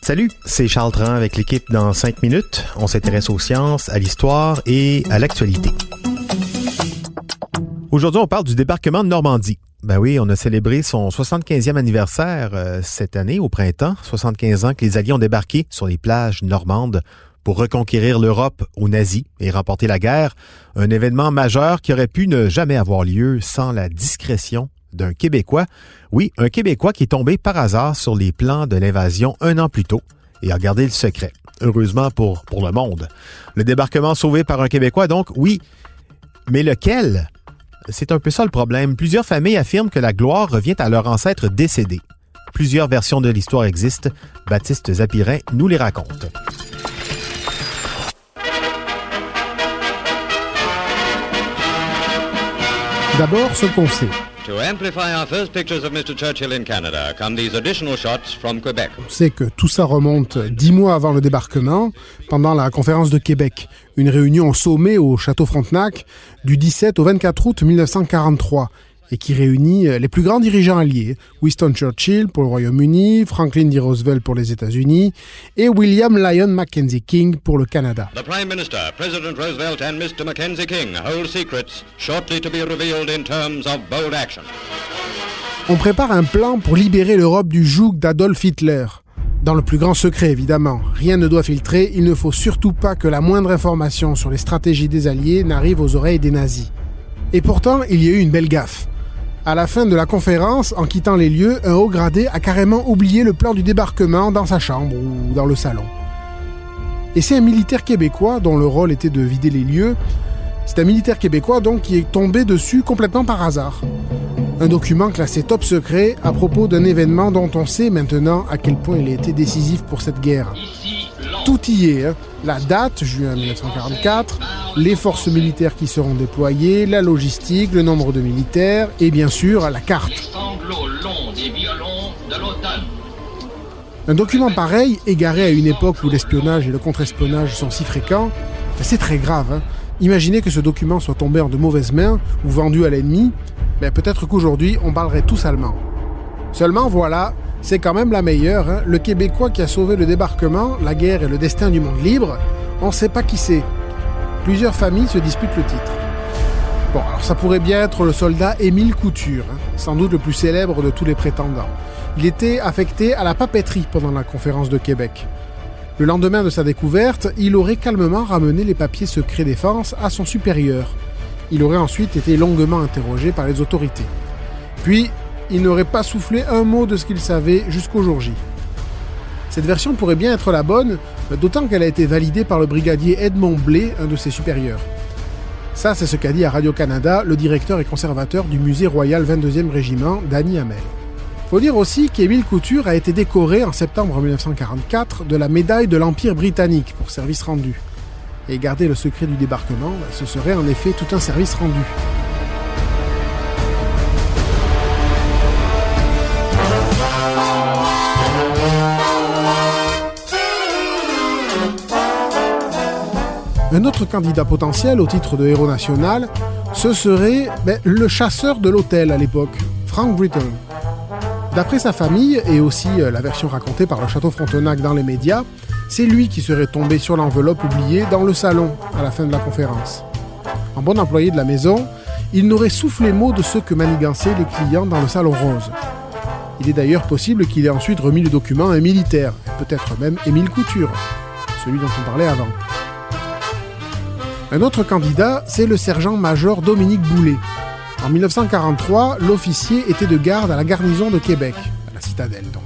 Salut, c'est Charles Tran avec l'équipe dans 5 minutes. On s'intéresse aux sciences, à l'histoire et à l'actualité. Aujourd'hui, on parle du débarquement de Normandie. Ben oui, on a célébré son 75e anniversaire euh, cette année au printemps. 75 ans que les Alliés ont débarqué sur les plages normandes pour reconquérir l'Europe aux nazis et remporter la guerre. Un événement majeur qui aurait pu ne jamais avoir lieu sans la discrétion d'un Québécois. Oui, un Québécois qui est tombé par hasard sur les plans de l'invasion un an plus tôt et a gardé le secret. Heureusement pour, le monde. Le débarquement sauvé par un Québécois, donc, oui. Mais lequel? C'est un peu ça le problème. Plusieurs familles affirment que la gloire revient à leur ancêtre décédé. Plusieurs versions de l'histoire existent. Baptiste Zapirin nous les raconte. D'abord, ce qu'on sait. To amplify our first pictures of Mr. Churchill in Canada come these additional shots from Quebec. On sait que tout ça remonte dix mois avant le débarquement, pendant la conférence de Québec, une réunion au sommet au Château Frontenac du 17 au 24 août 1943 et qui réunit euh, les plus grands dirigeants alliés, Winston Churchill pour le Royaume-Uni, Franklin D. Roosevelt pour les États-Unis et William Lyon Mackenzie King pour le Canada. The Prime Minister, President Roosevelt and Mr. Mackenzie King hold secrets shortly to be revealed in terms of bold action. On prépare un plan pour libérer l'Europe du joug d'Adolf Hitler. Dans le plus grand secret, évidemment. Rien ne doit filtrer, il ne faut surtout pas que la moindre information sur les stratégies des Alliés n'arrive aux oreilles des nazis. Et pourtant, il y a eu une belle gaffe. À la fin de la conférence, en quittant les lieux, un haut gradé a carrément oublié le plan du débarquement dans sa chambre ou dans le salon. Et c'est un militaire québécois dont le rôle était de vider les lieux. C'est un militaire québécois donc qui est tombé dessus complètement par hasard. Un document classé top secret à propos d'un événement dont on sait maintenant à quel point il a été décisif pour cette guerre. Tout y est, hein. la date, juin 1944, les forces militaires qui seront déployées, la logistique, le nombre de militaires et bien sûr la carte. Un document pareil, égaré à une époque où l'espionnage et le contre-espionnage sont si fréquents, ben, c'est très grave. hein. Imaginez que ce document soit tombé en de mauvaises mains ou vendu à l'ennemi, ben, peut-être qu'aujourd'hui on parlerait tous allemand. Seulement voilà, c'est quand même la meilleure. hein. Le Québécois qui a sauvé le débarquement, la guerre et le destin du monde libre, on ne sait pas qui c'est. Plusieurs familles se disputent le titre. Bon, alors ça pourrait bien être le soldat Émile Couture, hein, sans doute le plus célèbre de tous les prétendants. Il était affecté à la papeterie pendant la conférence de Québec. Le lendemain de sa découverte, il aurait calmement ramené les papiers secrets défense à son supérieur. Il aurait ensuite été longuement interrogé par les autorités. Puis, il n'aurait pas soufflé un mot de ce qu'il savait jusqu'au jour J. Cette version pourrait bien être la bonne, d'autant qu'elle a été validée par le brigadier Edmond Blé, un de ses supérieurs. Ça, c'est ce qu'a dit à Radio-Canada le directeur et conservateur du musée royal 22e régiment, Danny Hamel. Faut dire aussi qu'Émile Couture a été décoré en septembre 1944 de la médaille de l'Empire britannique pour service rendu. Et garder le secret du débarquement, ce serait en effet tout un service rendu. Un autre candidat potentiel au titre de héros national, ce serait ben, le chasseur de l'hôtel à l'époque, Frank Britton. D'après sa famille, et aussi euh, la version racontée par le château Frontenac dans les médias, c'est lui qui serait tombé sur l'enveloppe oubliée dans le salon à la fin de la conférence. En bon employé de la maison, il n'aurait soufflé mot de ce que manigançaient les clients dans le salon rose. Il est d'ailleurs possible qu'il ait ensuite remis le document à un militaire, peut-être même Émile Couture, celui dont on parlait avant. Un autre candidat, c'est le sergent-major Dominique Boulet. En 1943, l'officier était de garde à la garnison de Québec, à la citadelle donc.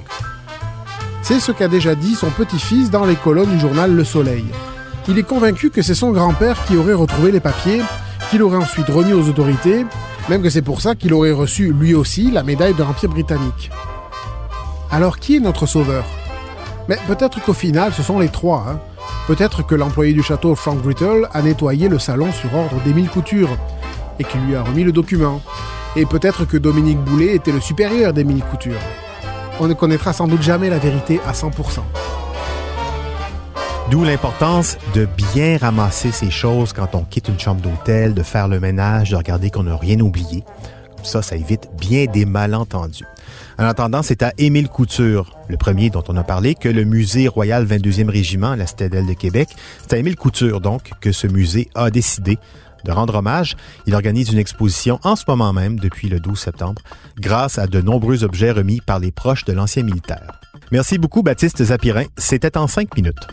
C'est ce qu'a déjà dit son petit-fils dans les colonnes du journal Le Soleil. Il est convaincu que c'est son grand-père qui aurait retrouvé les papiers, qu'il aurait ensuite remis aux autorités, même que c'est pour ça qu'il aurait reçu lui aussi la médaille de l'Empire britannique. Alors qui est notre sauveur? Mais peut-être qu'au final, ce sont les trois. hein. Peut-être que l'employé du château Frank Brittle a nettoyé le salon sur ordre d'Émile Couture et qu'il lui a remis le document. Et peut-être que Dominique Boulet était le supérieur d'Émile Couture. On ne connaîtra sans doute jamais la vérité à 100%. D'où l'importance de bien ramasser ces choses quand on quitte une chambre d'hôtel, de faire le ménage, de regarder qu'on n'a rien oublié. Ça, ça évite bien des malentendus. En attendant, c'est à Émile Couture, le premier dont on a parlé, que le musée royal 22e régiment, la Citadelle de Québec, c'est à Émile Couture, donc, que ce musée a décidé de rendre hommage. Il organise une exposition en ce moment même, depuis le 12 septembre, grâce à de nombreux objets remis par les proches de l'ancien militaire. Merci beaucoup, Baptiste Zapirin. C'était en cinq minutes.